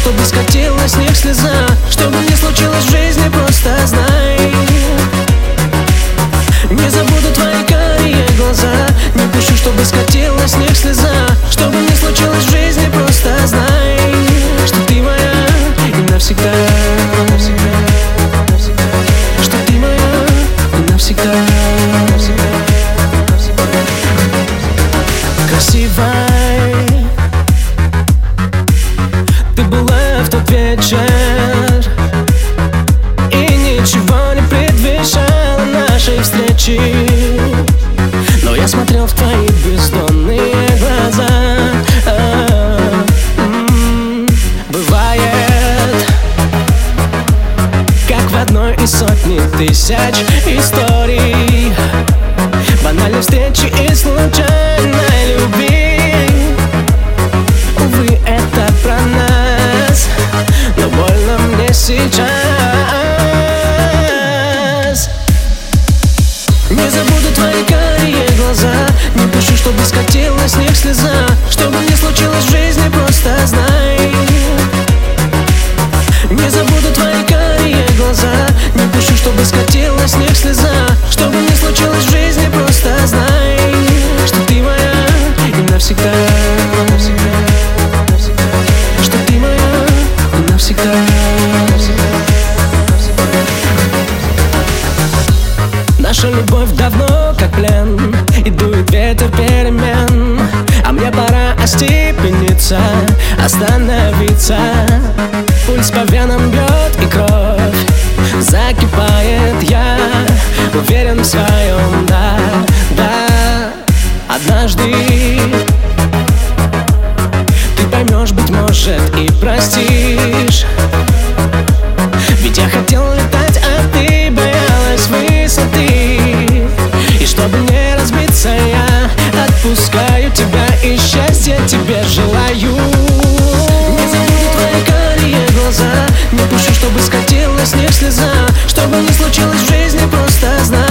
чтобы скатилась с них слеза Чтобы не случилось в ничего не предвещало нашей встречи. Но я смотрел в твои бездонные глаза. А, Бывает Как в одной из сотни тысяч историй. Банальной встречи и случайной Наша любовь давно как плен И дует ветер перемен. А мне пора остепениться Остановиться. Пульс по венам бьет и кровь Закипает. Я Уверен в своем, да, да. Однажды отпускаю тебя и счастья тебе желаю. Не забуду твои карие глаза. Не пущу, чтобы скатилась с них слеза. Чтобы не случилось в жизни, просто знай